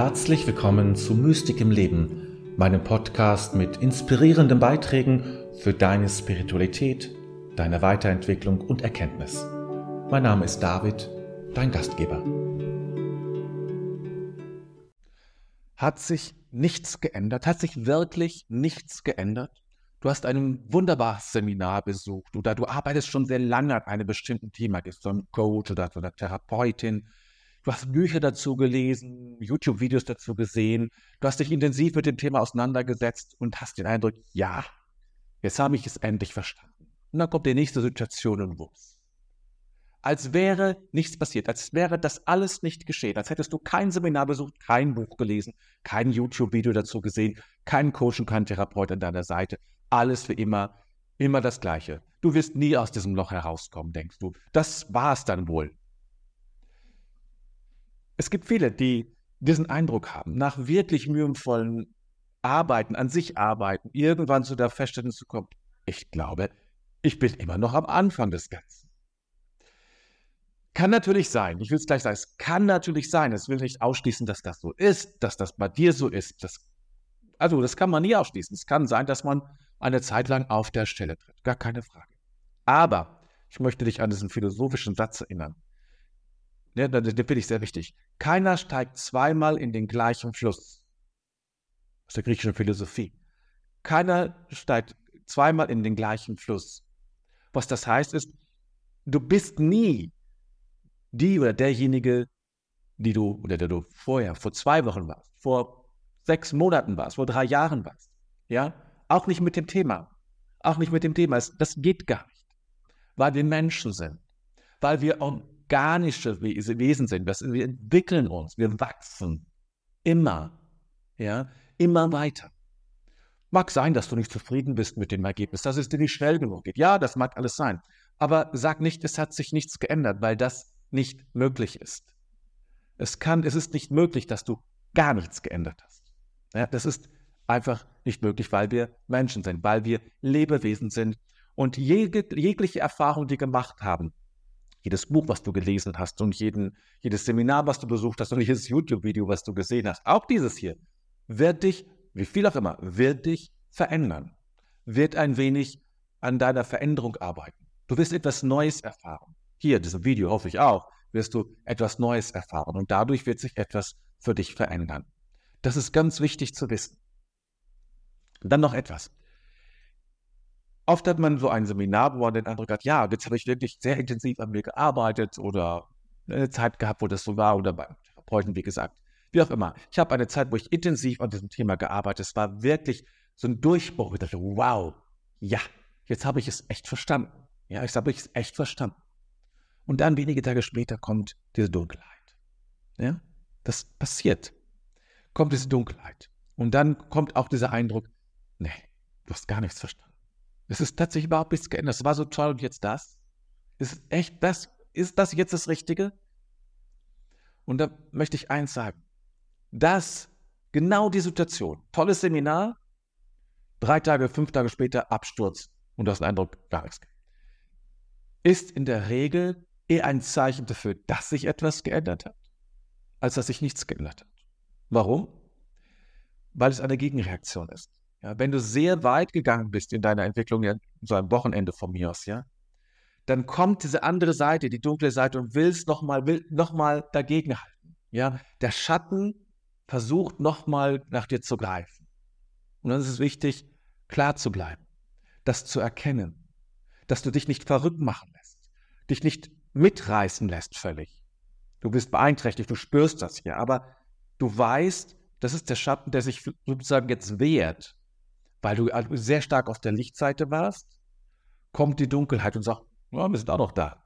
Herzlich willkommen zu Mystik im Leben, meinem Podcast mit inspirierenden Beiträgen für deine Spiritualität, deine Weiterentwicklung und Erkenntnis. Mein Name ist David, dein Gastgeber. Hat sich nichts geändert? Hat sich wirklich nichts geändert? Du hast ein wunderbares Seminar besucht oder du arbeitest schon sehr lange an einem bestimmten Thema, du ein Coach oder, oder Therapeutin Du hast Bücher dazu gelesen, YouTube-Videos dazu gesehen. Du hast dich intensiv mit dem Thema auseinandergesetzt und hast den Eindruck, ja, jetzt habe ich es endlich verstanden. Und dann kommt die nächste Situation und wups. Als wäre nichts passiert, als wäre das alles nicht geschehen, als hättest du kein Seminar besucht, kein Buch gelesen, kein YouTube-Video dazu gesehen, keinen Coach und keinen Therapeut an deiner Seite. Alles für immer, immer das Gleiche. Du wirst nie aus diesem Loch herauskommen, denkst du. Das war es dann wohl. Es gibt viele, die diesen Eindruck haben, nach wirklich mühevollen Arbeiten, an sich arbeiten, irgendwann zu der Feststellung zu kommen, ich glaube, ich bin immer noch am Anfang des Ganzen. Kann natürlich sein, ich will es gleich sagen, es kann natürlich sein, es will nicht ausschließen, dass das so ist, dass das bei dir so ist. Das, also das kann man nie ausschließen. Es kann sein, dass man eine Zeit lang auf der Stelle tritt, gar keine Frage. Aber ich möchte dich an diesen philosophischen Satz erinnern. Ne, das finde ich sehr wichtig. Keiner steigt zweimal in den gleichen Fluss. Aus der griechischen Philosophie. Keiner steigt zweimal in den gleichen Fluss. Was das heißt ist, du bist nie die oder derjenige, die du oder der du vorher, vor zwei Wochen warst, vor sechs Monaten warst, vor drei Jahren warst. Ja, auch nicht mit dem Thema. Auch nicht mit dem Thema. Das geht gar nicht. Weil wir Menschen sind. Weil wir organische Wesen sind. Wir entwickeln uns, wir wachsen. Immer. Ja, immer weiter. Mag sein, dass du nicht zufrieden bist mit dem Ergebnis, dass es dir nicht schnell genug geht. Ja, das mag alles sein. Aber sag nicht, es hat sich nichts geändert, weil das nicht möglich ist. Es kann, es ist nicht möglich, dass du gar nichts geändert hast. Ja, das ist einfach nicht möglich, weil wir Menschen sind, weil wir Lebewesen sind. Und jegliche Erfahrung, die wir gemacht haben, jedes Buch, was du gelesen hast und jeden, jedes Seminar, was du besucht hast und jedes YouTube-Video, was du gesehen hast, auch dieses hier, wird dich, wie viel auch immer, wird dich verändern, wird ein wenig an deiner Veränderung arbeiten. Du wirst etwas Neues erfahren. Hier, diesem Video hoffe ich auch, wirst du etwas Neues erfahren und dadurch wird sich etwas für dich verändern. Das ist ganz wichtig zu wissen. Dann noch etwas. Oft hat man so ein Seminar, wo man den Eindruck hat, ja, jetzt habe ich wirklich sehr intensiv an mir gearbeitet oder eine Zeit gehabt, wo das so war oder beim Therapeuten, wie gesagt. Wie auch immer. Ich habe eine Zeit, wo ich intensiv an diesem Thema gearbeitet habe. Es war wirklich so ein Durchbruch. Ich dachte, wow, ja, jetzt habe ich es echt verstanden. Ja, jetzt habe ich es echt verstanden. Und dann wenige Tage später kommt diese Dunkelheit. Ja, das passiert. Kommt diese Dunkelheit. Und dann kommt auch dieser Eindruck, nee, du hast gar nichts verstanden. Es ist tatsächlich überhaupt nichts geändert. Es war so toll und jetzt das. Ist echt das? Ist das jetzt das Richtige? Und da möchte ich eins sagen. Das, genau die Situation, tolles Seminar, drei Tage, fünf Tage später Absturz und du hast den Eindruck, gar nichts. Ist in der Regel eher ein Zeichen dafür, dass sich etwas geändert hat, als dass sich nichts geändert hat. Warum? Weil es eine Gegenreaktion ist. Ja, wenn du sehr weit gegangen bist in deiner Entwicklung, ja, so ein Wochenende von mir aus, ja, dann kommt diese andere Seite, die dunkle Seite und willst nochmal, will nochmal dagegenhalten. Ja, der Schatten versucht nochmal nach dir zu greifen. Und dann ist es wichtig, klar zu bleiben, das zu erkennen, dass du dich nicht verrückt machen lässt, dich nicht mitreißen lässt völlig. Du bist beeinträchtigt, du spürst das hier, aber du weißt, das ist der Schatten, der sich sozusagen jetzt wehrt weil du sehr stark auf der Lichtseite warst, kommt die Dunkelheit und sagt, ja, wir sind auch noch da.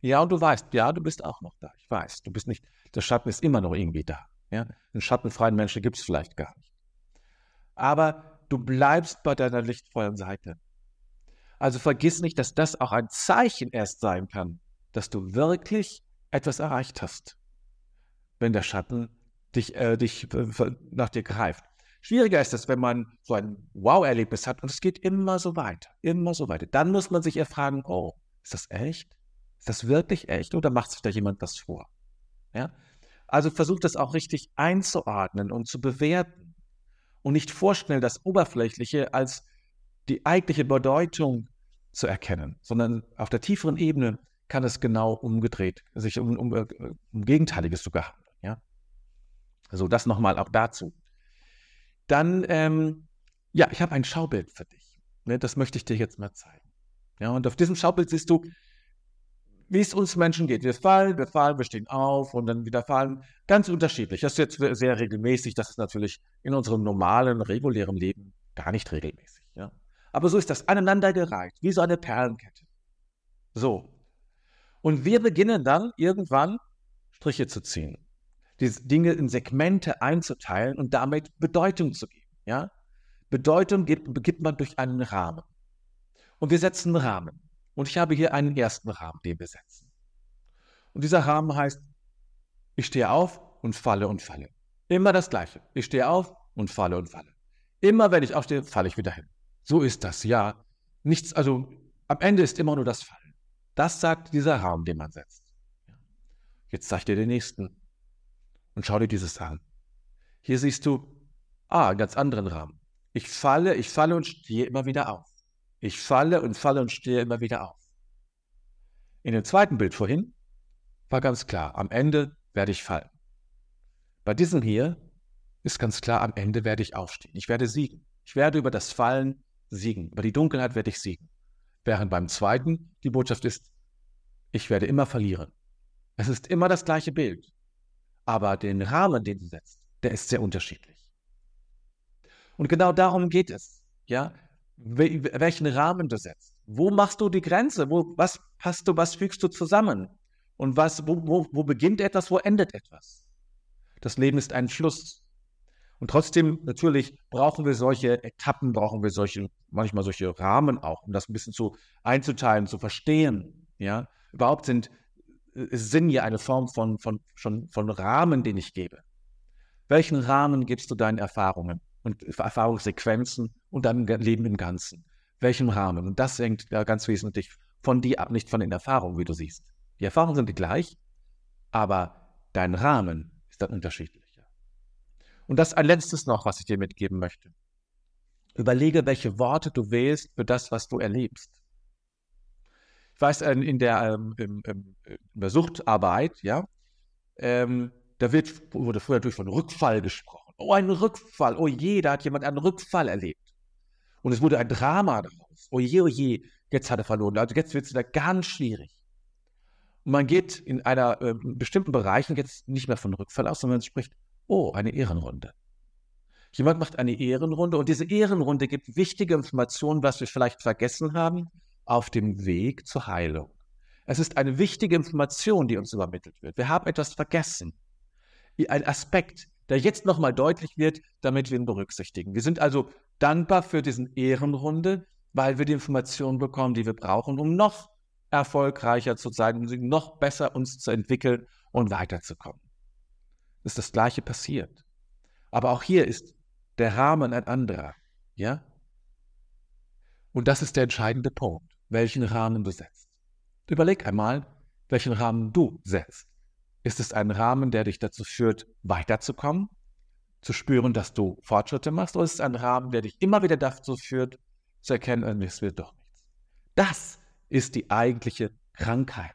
Ja, und du weißt, ja, du bist auch noch da. Ich weiß, du bist nicht, der Schatten ist immer noch irgendwie da. Ja? Einen schattenfreien Menschen gibt es vielleicht gar nicht. Aber du bleibst bei deiner lichtvollen Seite. Also vergiss nicht, dass das auch ein Zeichen erst sein kann, dass du wirklich etwas erreicht hast, wenn der Schatten dich, äh, dich äh, nach dir greift. Schwieriger ist es, wenn man so ein Wow-Erlebnis hat und es geht immer so weiter, immer so weiter. Dann muss man sich ja fragen, oh, ist das echt? Ist das wirklich echt oder macht sich da jemand was vor? Ja? Also versuch das auch richtig einzuordnen und zu bewerten und nicht vorschnell das Oberflächliche als die eigentliche Bedeutung zu erkennen, sondern auf der tieferen Ebene kann es genau umgedreht, sich um, um, äh, um Gegenteiliges sogar handeln. Ja? Also das nochmal auch dazu. Dann, ähm, ja, ich habe ein Schaubild für dich. Ne, das möchte ich dir jetzt mal zeigen. Ja, und auf diesem Schaubild siehst du, wie es uns Menschen geht. Wir fallen, wir fallen, wir stehen auf und dann wieder fallen. Ganz unterschiedlich. Das ist jetzt sehr regelmäßig. Das ist natürlich in unserem normalen, regulären Leben gar nicht regelmäßig. Ja. Aber so ist das aneinandergereiht, wie so eine Perlenkette. So. Und wir beginnen dann irgendwann Striche zu ziehen, diese Dinge in Segmente einzuteilen und damit Bedeutung zu geben. Ja? Bedeutung gibt, gibt man durch einen Rahmen. Und wir setzen einen Rahmen. Und ich habe hier einen ersten Rahmen, den wir setzen. Und dieser Rahmen heißt, ich stehe auf und falle und falle. Immer das Gleiche. Ich stehe auf und falle und falle. Immer wenn ich aufstehe, falle ich wieder hin. So ist das, ja. Nichts, also am Ende ist immer nur das Fallen. Das sagt dieser Raum, den man setzt. Jetzt zeig dir den nächsten und schau dir dieses an. Hier siehst du, ah, einen ganz anderen Rahmen. Ich falle, ich falle und stehe immer wieder auf. Ich falle und falle und stehe immer wieder auf. In dem zweiten Bild vorhin war ganz klar, am Ende werde ich fallen. Bei diesem hier ist ganz klar, am Ende werde ich aufstehen. Ich werde siegen. Ich werde über das Fallen siegen. Über die Dunkelheit werde ich siegen. Während beim zweiten die Botschaft ist, ich werde immer verlieren. Es ist immer das gleiche Bild. Aber den Rahmen, den du setzt, der ist sehr unterschiedlich. Und genau darum geht es. Ja? Welchen Rahmen du setzt. Wo machst du die Grenze? Wo, was hast du, was fügst du zusammen? Und was, wo, wo, wo beginnt etwas, wo endet etwas? Das Leben ist ein Schluss. Und trotzdem, natürlich, brauchen wir solche Etappen, brauchen wir solche, manchmal solche Rahmen auch, um das ein bisschen zu einzuteilen, zu verstehen. Ja, überhaupt sind, ist Sinn ja eine Form von, von, von, von Rahmen, den ich gebe. Welchen Rahmen gibst du deinen Erfahrungen und Erfahrungssequenzen und deinem Leben im Ganzen? Welchen Rahmen? Und das hängt ja ganz wesentlich von dir ab, nicht von den Erfahrungen, wie du siehst. Die Erfahrungen sind die gleich, aber dein Rahmen ist dann unterschiedlich. Und das ein letztes noch, was ich dir mitgeben möchte. Überlege, welche Worte du wählst für das, was du erlebst. Ich weiß, in der, ähm, in der Suchtarbeit, ja, ähm, da wird, wurde früher durch von Rückfall gesprochen. Oh, ein Rückfall. Oh je, da hat jemand einen Rückfall erlebt. Und es wurde ein Drama daraus. Oh je, oh je, jetzt hat er verloren. Also jetzt wird es wieder ganz schwierig. Und man geht in einer äh, bestimmten Bereichen jetzt nicht mehr von Rückfall aus, sondern man spricht Oh, eine Ehrenrunde. Jemand macht eine Ehrenrunde und diese Ehrenrunde gibt wichtige Informationen, was wir vielleicht vergessen haben, auf dem Weg zur Heilung. Es ist eine wichtige Information, die uns übermittelt wird. Wir haben etwas vergessen. Ein Aspekt, der jetzt nochmal deutlich wird, damit wir ihn berücksichtigen. Wir sind also dankbar für diesen Ehrenrunde, weil wir die Informationen bekommen, die wir brauchen, um noch erfolgreicher zu sein, um noch besser uns zu entwickeln und weiterzukommen ist das Gleiche passiert. Aber auch hier ist der Rahmen ein anderer. Ja? Und das ist der entscheidende Punkt, welchen Rahmen du setzt. Überleg einmal, welchen Rahmen du setzt. Ist es ein Rahmen, der dich dazu führt, weiterzukommen, zu spüren, dass du Fortschritte machst, oder ist es ein Rahmen, der dich immer wieder dazu führt, zu erkennen, es wird doch nichts? Das ist die eigentliche Krankheit.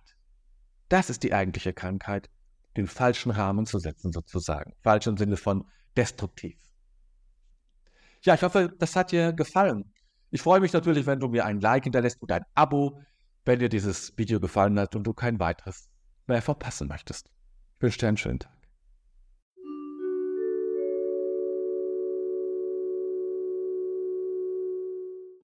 Das ist die eigentliche Krankheit, den falschen Rahmen zu setzen, sozusagen. Falsch im Sinne von destruktiv. Ja, ich hoffe, das hat dir gefallen. Ich freue mich natürlich, wenn du mir ein Like hinterlässt oder ein Abo, wenn dir dieses Video gefallen hat und du kein weiteres mehr verpassen möchtest. Ich wünsche dir einen schönen Tag.